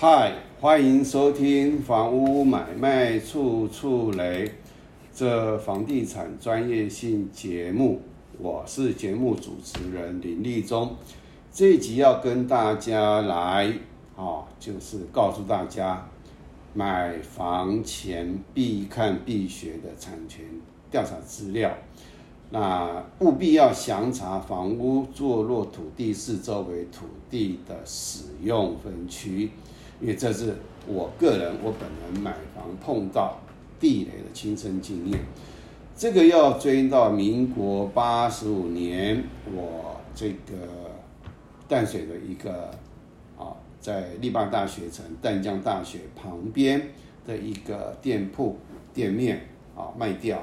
嗨，欢迎收听《房屋买卖处处雷》这房地产专业性节目，我是节目主持人林立忠。这一集要跟大家来啊，就是告诉大家买房前必看必学的产权调查资料。那务必要详查房屋坐落土地四周围土地的使用分区，因为这是我个人我本人买房碰到地雷的亲身经验。这个要追到民国八十五年，我这个淡水的一个啊，在立邦大学城淡江大学旁边的一个店铺店面啊卖掉。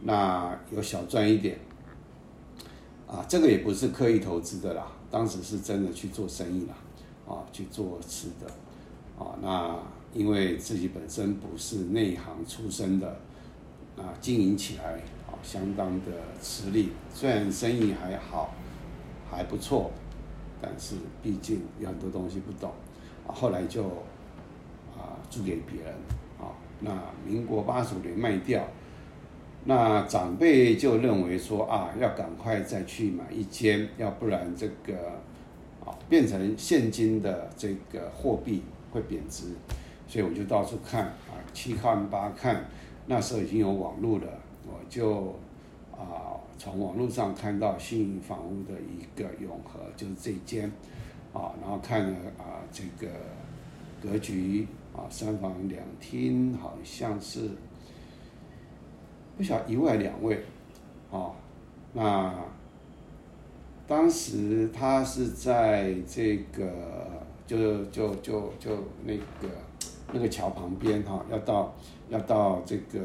那有小赚一点，啊，这个也不是刻意投资的啦，当时是真的去做生意啦，啊，去做吃的，啊，那因为自己本身不是内行出身的，啊，经营起来啊相当的吃力，虽然生意还好，还不错，但是毕竟有很多东西不懂，啊，后来就啊租给别人，啊，那民国八十五年卖掉。那长辈就认为说啊，要赶快再去买一间，要不然这个啊变成现金的这个货币会贬值，所以我就到处看啊，七看八看，那时候已经有网络了，我就啊从网络上看到新营房屋的一个永和，就是这间啊，然后看了啊这个格局啊三房两厅，好像是。不晓一位两位，啊，那当时他是在这个就就就就那个那个桥旁边哈，要到要到这个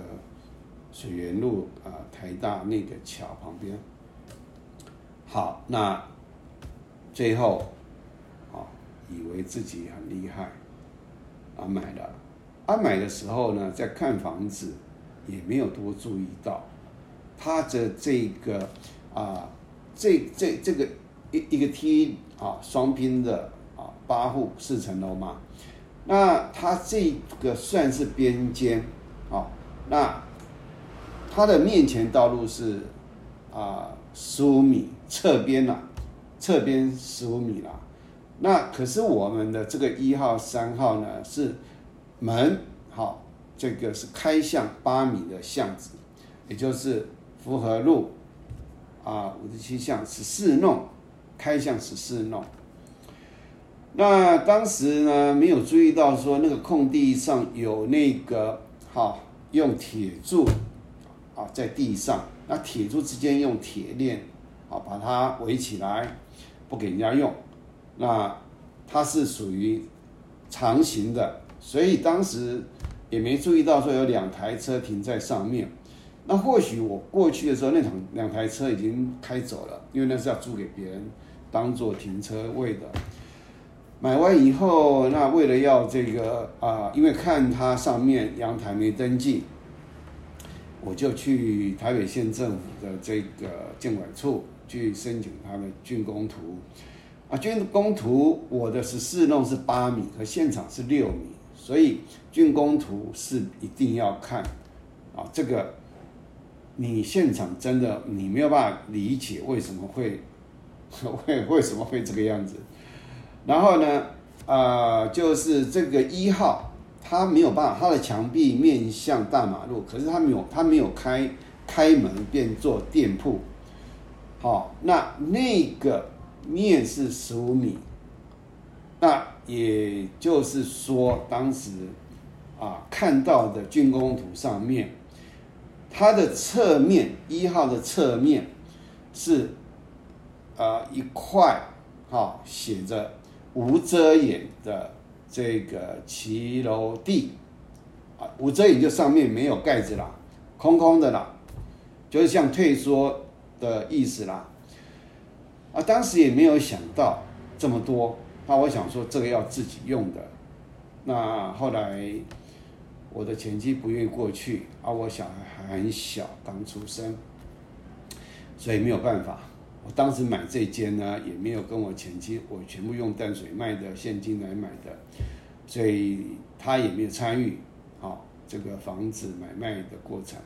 水源路啊台大那个桥旁边。好，那最后啊以为自己很厉害啊买了，啊买的时候呢在看房子。也没有多注意到，它的这个啊，这这这个一一个梯啊，双拼的，八户四层楼嘛，那它这个算是边间啊，那它的面前道路是啊十五米，侧边呐，侧边十五米啦，那可是我们的这个一号三号呢是门好。这个是开向八米的巷子，也就是福和路啊五十七巷十四弄，开向十四弄。那当时呢没有注意到说那个空地上有那个哈用铁柱啊在地上，那铁柱之间用铁链啊把它围起来，不给人家用。那它是属于长形的，所以当时。也没注意到说有两台车停在上面，那或许我过去的时候，那场两台车已经开走了，因为那是要租给别人当做停车位的。买完以后，那为了要这个啊，因为看它上面阳台没登记，我就去台北县政府的这个建管处去申请他的竣工图。啊，竣工图我的十四弄是八米，和现场是六米。所以竣工图是一定要看，啊，这个你现场真的你没有办法理解为什么会 会为什么会这个样子。然后呢，呃，就是这个一号，他没有办法，他的墙壁面向大马路，可是他没有他没有开开门变做店铺，好，那那个面是十五米，那。也就是说，当时啊看到的竣工图上面，它的侧面一号的侧面是啊一块哈写着无遮掩的这个骑楼地啊无遮掩就上面没有盖子啦，空空的啦，就是像退缩的意思啦。啊，当时也没有想到这么多。那我想说，这个要自己用的。那后来我的前妻不愿意过去，而我小孩还很小，刚出生，所以没有办法。我当时买这间呢，也没有跟我前妻，我全部用淡水卖的现金来买的。所以他也没有参与啊这个房子买卖的过程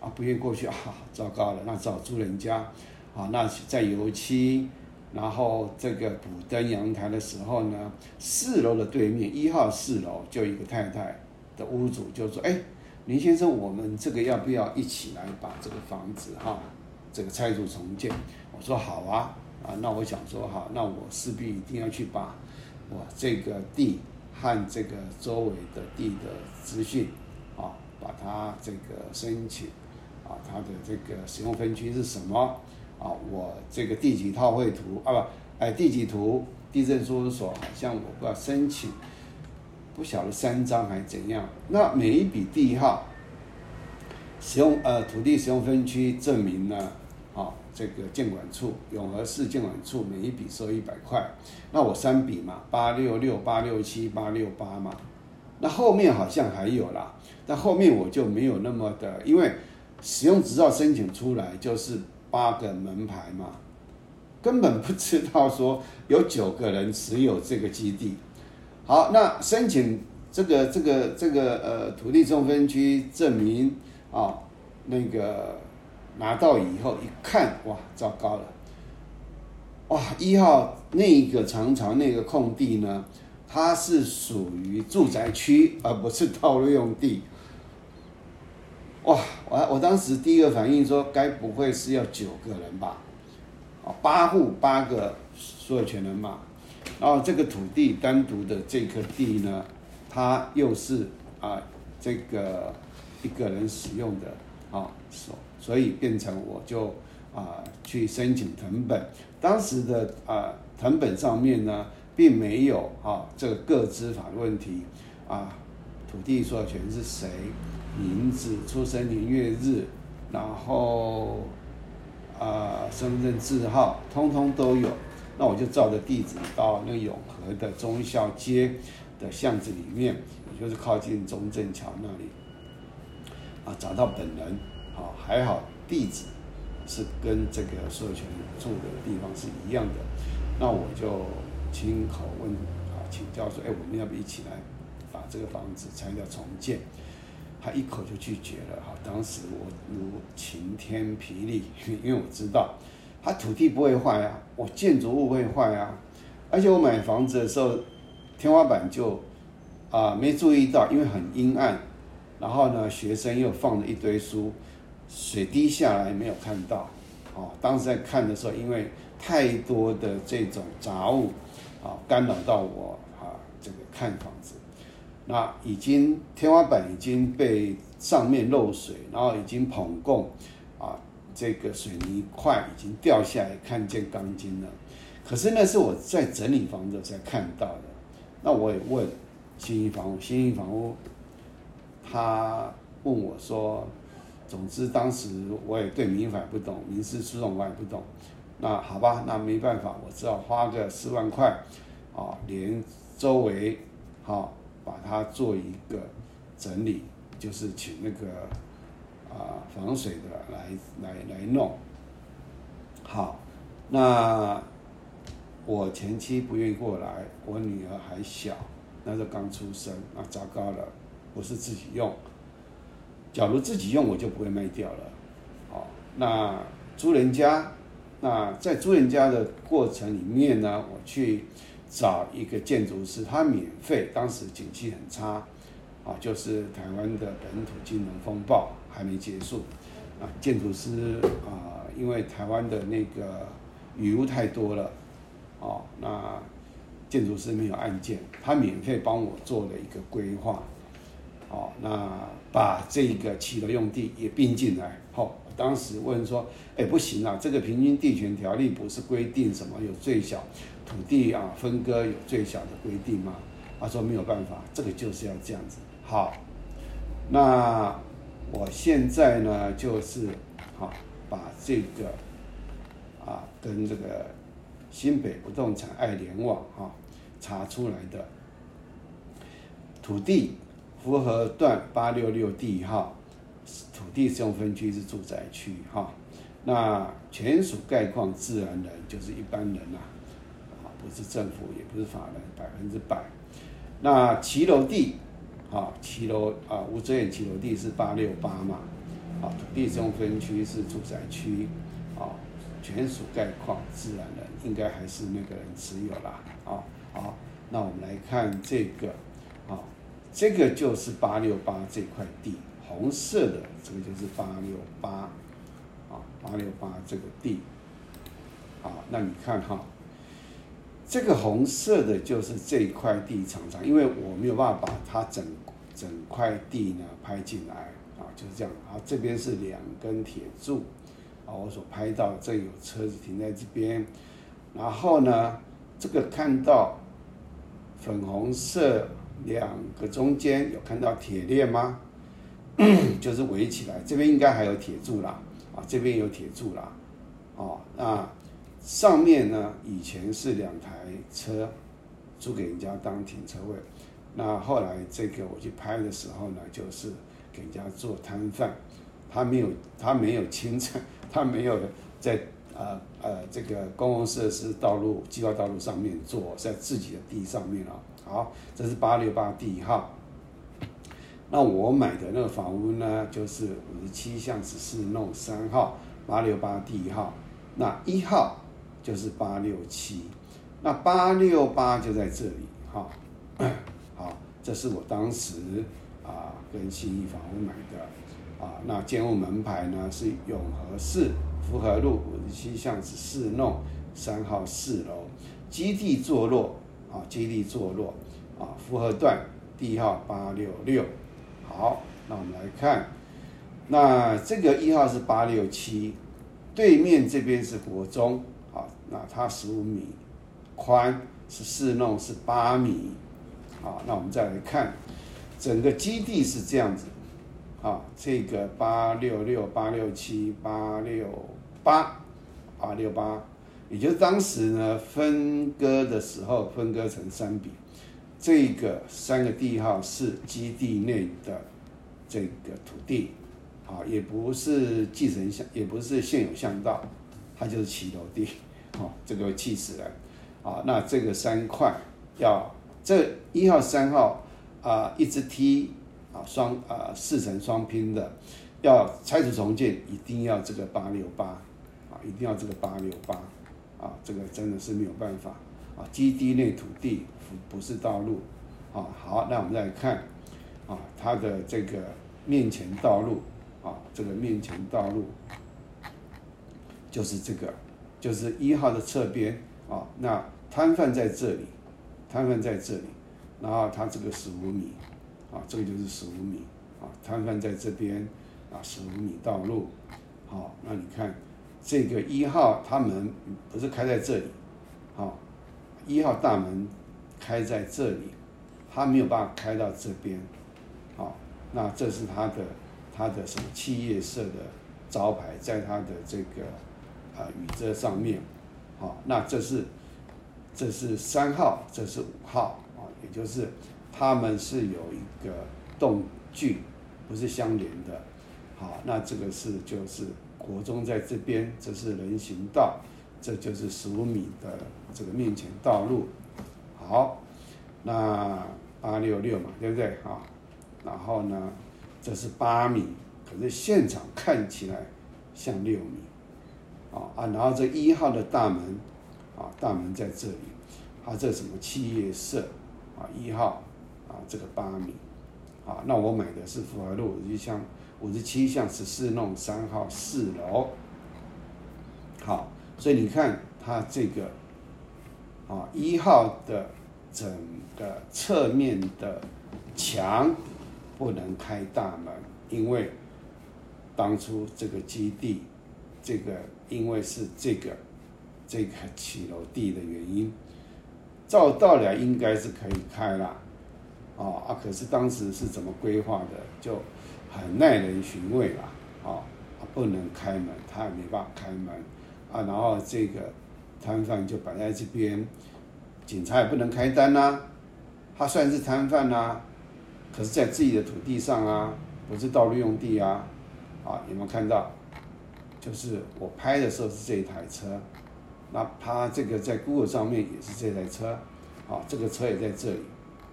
啊，不愿过去啊，糟糕了，那只好租人家啊，那在油漆，然后这个补灯阳台的时候呢，四楼的对面一号四楼就一个太太的屋主就说，哎，林先生，我们这个要不要一起来把这个房子哈，这个拆除重建？我说好啊，啊，那我想说好，那我势必一定要去把我这个地和这个周围的地的资讯啊，把它这个申请啊，它的这个使用分区是什么？啊，我这个地几套绘图啊不，哎，地几图，地震事务所好像我不知道申请，不晓得三张还是怎样。那每一笔地号使用呃土地使用分区证明呢，啊，这个建管处永和市建管处每一笔收一百块。那我三笔嘛，八六六八六七八六八嘛。那后面好像还有啦，但后面我就没有那么的，因为使用执照申请出来就是。八个门牌嘛，根本不知道说有九个人持有这个基地。好，那申请这个这个这个呃土地中分区证明啊，那个拿到以后一看，哇，糟糕了，哇，一号那个长长那个空地呢，它是属于住宅区，而不是道路用地。哇，我我当时第一个反应说，该不会是要九个人吧？啊，八户八个所有权人嘛。然后这个土地单独的这颗地呢，它又是啊这个一个人使用的啊，所所以变成我就啊去申请藤本。当时的啊藤本上面呢，并没有啊这个各资法的问题啊，土地所有权是谁？名字、出生年月日，然后啊，身份证字号，通通都有。那我就照着地址到那个永和的忠孝街的巷子里面，也就是靠近中正桥那里，啊，找到本人。好，还好地址是跟这个所有权住的地方是一样的。那我就亲口问啊，请教说，哎，我们要不一起来把这个房子拆掉重建？他一口就拒绝了哈，当时我如晴天霹雳，因为我知道他土地不会坏啊，我建筑物会坏啊，而且我买房子的时候天花板就啊没注意到，因为很阴暗，然后呢学生又放了一堆书，水滴下来没有看到，哦，当时在看的时候，因为太多的这种杂物啊干扰到我啊这个看房子。那已经天花板已经被上面漏水，然后已经捧供，啊，这个水泥块已经掉下来，看见钢筋了。可是那是我在整理房子才看到的。那我也问新一房屋，新一房屋，他问我说，总之当时我也对民法不懂，民事诉讼我也不懂。那好吧，那没办法，我只好花个四万块，啊，连周围，好。把它做一个整理，就是请那个啊防水的来来来弄。好，那我前妻不愿意过来，我女儿还小，那时候刚出生，那糟糕了，不是自己用。假如自己用，我就不会卖掉了。好，那租人家，那在租人家的过程里面呢，我去。找一个建筑师，他免费。当时景气很差，啊，就是台湾的本土金融风暴还没结束，啊，建筑师啊，因为台湾的那个雨雾太多了，哦，那建筑师没有案件，他免费帮我做了一个规划，哦，那把这个企的用地也并进来，好，当时问说，哎，不行啊，这个平均地权条例不是规定什么有最小。土地啊，分割有最小的规定吗？他说没有办法，这个就是要这样子。好，那我现在呢，就是好把这个啊，跟这个新北不动产爱联网哈查出来的土地符合段八六六地号，土地使用分区是住宅区哈，那全属概况自然人，就是一般人呐。不是政府，也不是法人，百分之百。那骑楼地，啊，骑楼啊，吴泽远骑楼地是八六八嘛，啊，土地中分区是住宅区，啊，全属概况，自然人应该还是那个人持有啦，啊，好，那我们来看这个，这个就是八六八这块地，红色的这个就是八六八，啊，八六八这个地，啊，那你看哈。这个红色的就是这块地常常，因为我没有办法把它整整块地呢拍进来啊，就是这样啊。这边是两根铁柱啊，我所拍到这有车子停在这边，然后呢，这个看到粉红色两个中间有看到铁链吗？就是围起来，这边应该还有铁柱啦啊，这边有铁柱啦哦，那。上面呢，以前是两台车租给人家当停车位，那后来这个我去拍的时候呢，就是给人家做摊贩，他没有他没有清拆，他没有在呃呃这个公共设施道路计划道路上面做，在自己的地上面啊。好，这是八六八第一号。那我买的那个房屋呢，就是五十七巷十四弄三号八六八第一号，那一号。就是八六七，那八六八就在这里哈，好，这是我当时啊跟新义房屋买的啊，那建物门牌呢是永和市福和路五十七巷子四弄三号四楼，基地坐落啊，基地坐落啊，福和段地号八六六，好，那我们来看，那这个一号是八六七，对面这边是国中啊。那它十五米宽，是四弄是八米，啊，那我们再来看，整个基地是这样子，啊，这个八六六八六七八六八八六八，也就是当时呢分割的时候分割成三笔，这个三个地号是基地内的这个土地，啊，也不是继承巷，也不是现有巷道，它就是骑楼地。哦，这个气死人，啊，那这个三块要这一号、三号啊，一直梯啊，双啊四层双拼的，要拆除重建，一定要这个八六八，啊，一定要这个八六八，啊，这个真的是没有办法，啊，基地内土地不是道路，啊，好，那我们再看，啊，它的这个面前道路，啊，这个面前道路就是这个。就是一号的侧边啊，那摊贩在这里，摊贩在这里，然后它这个十五米，啊，这个就是十五米，啊，摊贩在这边，啊，十五米道路，好，那你看这个一号，它门不是开在这里，好，一号大门开在这里，它没有办法开到这边，好，那这是它的它的什么企业社的招牌，在它的这个。啊，与这上面，好，那这是这是三号，这是五号啊，也就是他们是有一个动距，不是相连的。好，那这个是就是国中在这边，这是人行道，这就是十五米的这个面前道路。好，那八六六嘛，对不对？啊，然后呢，这是八米，可是现场看起来像六米。啊啊，然后这一号的大门，啊，大门在这里，它这什么企业社，啊，一号，啊，这个八米，啊，那我买的是福华路五十巷五十七巷十四弄三号四楼，好，所以你看它这个，啊，一号的整个侧面的墙不能开大门，因为当初这个基地。这个因为是这个这个起楼地的原因，照道理应该是可以开了，啊啊！可是当时是怎么规划的，就很耐人寻味啦，啊！不能开门，他也没办法开门，啊，然后这个摊贩就摆在这边，警察也不能开单呐，他算是摊贩呐，可是在自己的土地上啊，不是道路用地啊，啊，有没有看到？就是我拍的时候是这一台车，那他这个在 Google 上面也是这台车，啊，这个车也在这里，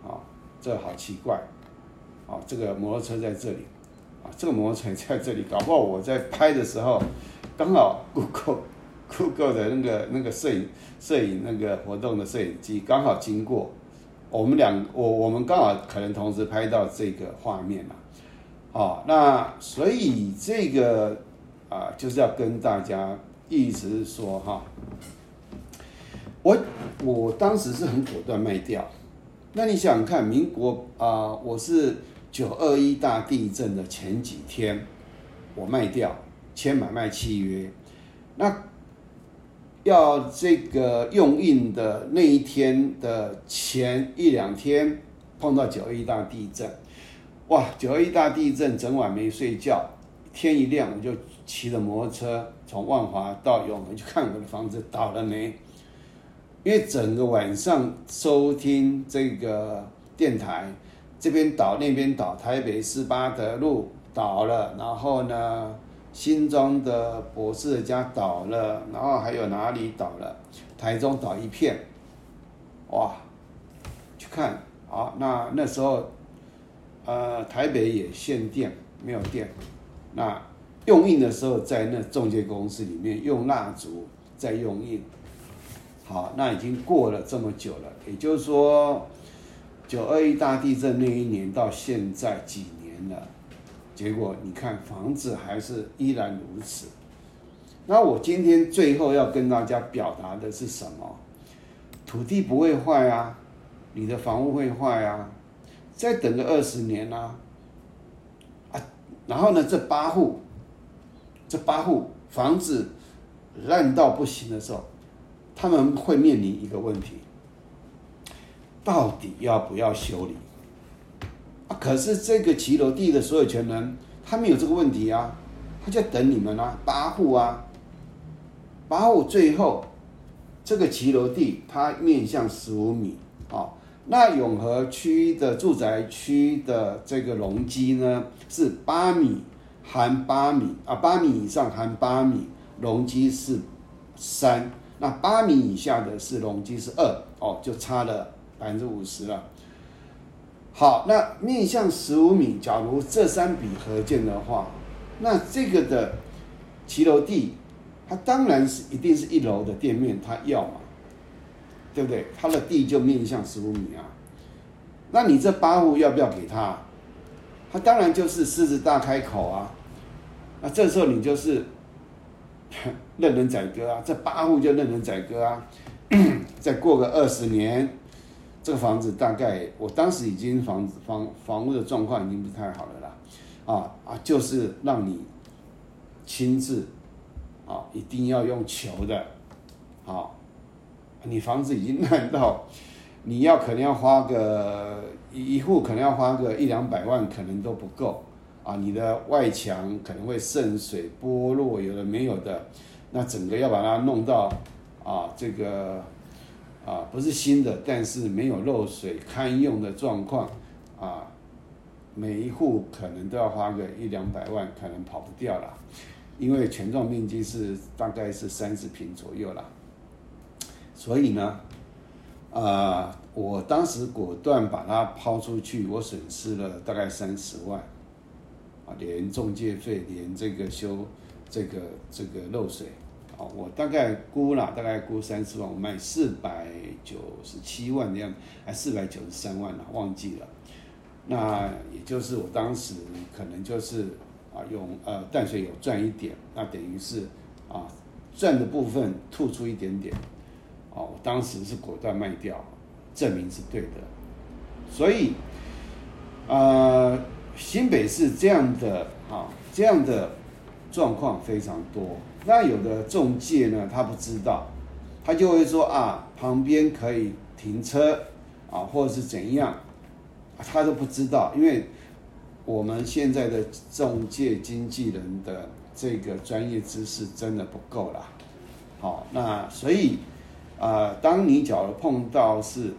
啊，这好奇怪，啊，这个摩托车在这里，啊，这个摩托车在这里，搞不好我在拍的时候，刚好 Google Google 的那个那个摄影摄影那个活动的摄影机刚好经过，我们两我我们刚好可能同时拍到这个画面了，啊，那所以这个啊就是要跟大家一直说哈。我我当时是很果断卖掉，那你想想看，民国啊，我是九二一大地震的前几天，我卖掉签买卖契约，那要这个用印的那一天的前一两天碰到九二一大地震，哇，九二一大地震整晚没睡觉，天一亮我就骑着摩托车从万华到永和去看我的房子倒了没。因为整个晚上收听这个电台，这边倒那边倒，台北市八德路倒了，然后呢，新庄的博士家倒了，然后还有哪里倒了？台中倒一片，哇！去看啊，那那时候，呃，台北也限电，没有电，那用印的时候在那中介公司里面用蜡烛在用印。好，那已经过了这么久了，也就是说，九二一大地震那一年到现在几年了，结果你看房子还是依然如此。那我今天最后要跟大家表达的是什么？土地不会坏啊，你的房屋会坏啊，再等个二十年啊，啊，然后呢，这八户，这八户房子烂到不行的时候。他们会面临一个问题：到底要不要修理？啊，可是这个骑楼地的所有权人他没有这个问题啊，他在等你们啊，八户啊，八户最后这个骑楼地它面向十五米啊，那永和区的住宅区的这个容积呢是八米含八米啊，八米以上含八米，容积是三。那八米以下的是容积是二哦，就差了百分之五十了。好，那面向十五米，假如这三笔合建的话，那这个的骑楼地，它当然是一定是一楼的店面，他要嘛，对不对？他的地就面向十五米啊。那你这八户要不要给他？他当然就是狮子大开口啊。那这时候你就是。任人宰割啊！这八户就任人宰割啊！再过个二十年，这个房子大概，我当时已经房子房房屋的状况已经不太好了啦，啊啊，就是让你亲自啊，一定要用求的，好，你房子已经 烂到，你要可能要花个一户可能要花个一两百万，可能都不够。啊，你的外墙可能会渗水剥落，有的没有的，那整个要把它弄到啊，这个啊不是新的，但是没有漏水堪用的状况啊，每一户可能都要花个一两百万，可能跑不掉了，因为全幢面积是大概是三十平左右了，所以呢，啊，我当时果断把它抛出去，我损失了大概三十万。啊，连中介费，连这个修这个这个漏水，我大概估了，大概估三十万，我卖四百九十七万的样子，还四百九十三万了，忘记了。那也就是我当时可能就是啊，用呃淡水有赚一点，那等于是啊赚的部分吐出一点点，哦，我当时是果断卖掉，证明是对的。所以，呃。新北市这样的啊，这样的状况非常多。那有的中介呢，他不知道，他就会说啊，旁边可以停车啊，或者是怎样，他都不知道。因为我们现在的中介经纪人的这个专业知识真的不够啦。好，那所以啊，当你假如碰到是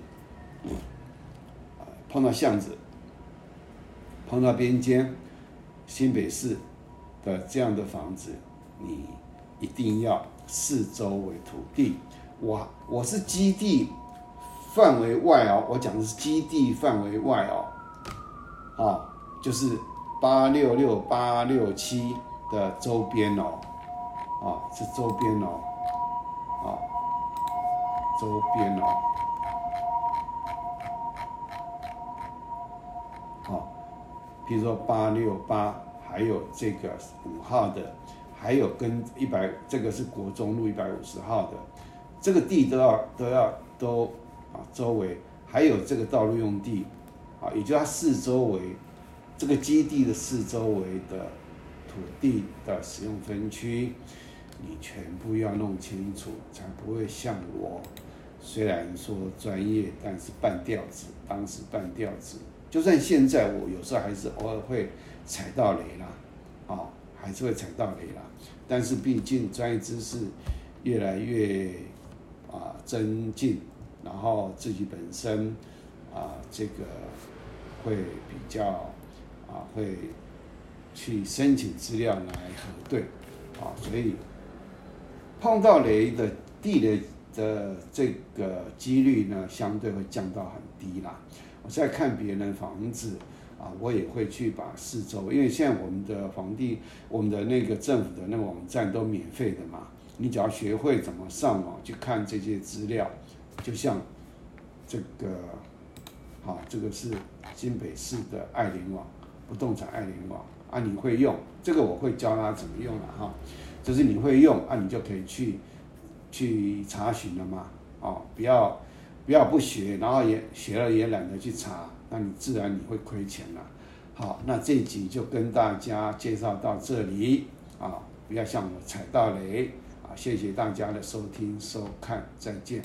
碰到巷子。碰到边间，新北市的这样的房子，你一定要四周为土地。我我是基地范围外哦，我讲的是基地范围外哦，啊，就是八六六八六七的周边哦，啊，是周边哦，啊，周边哦，好，比如说八六八，还有这个五号的，还有跟一百，这个是国中路一百五十号的，这个地都要都要都。啊，周围还有这个道路用地，啊，也就它四周围这个基地的四周围的土地的使用分区，你全部要弄清楚，才不会像我，虽然说专业，但是半吊子，当时半吊子，就算现在我有时候还是偶尔会踩到雷啦，啊，还是会踩到雷啦，但是毕竟专业知识越来越啊增进。然后自己本身啊，这个会比较啊，会去申请资料来核对啊，所以碰到雷的地雷的这个几率呢，相对会降到很低啦。我在看别人房子啊，我也会去把四周，因为现在我们的房地，我们的那个政府的那个网站都免费的嘛，你只要学会怎么上网去看这些资料。就像这个，好，这个是新北市的爱联网不动产爱联网啊，你会用这个，我会教他怎么用了哈，就是你会用啊，你就可以去去查询了嘛，哦，不要不要不学，然后也学了也懒得去查，那你自然你会亏钱了。好，那这一集就跟大家介绍到这里啊，不要像我踩到雷啊，谢谢大家的收听收看，再见。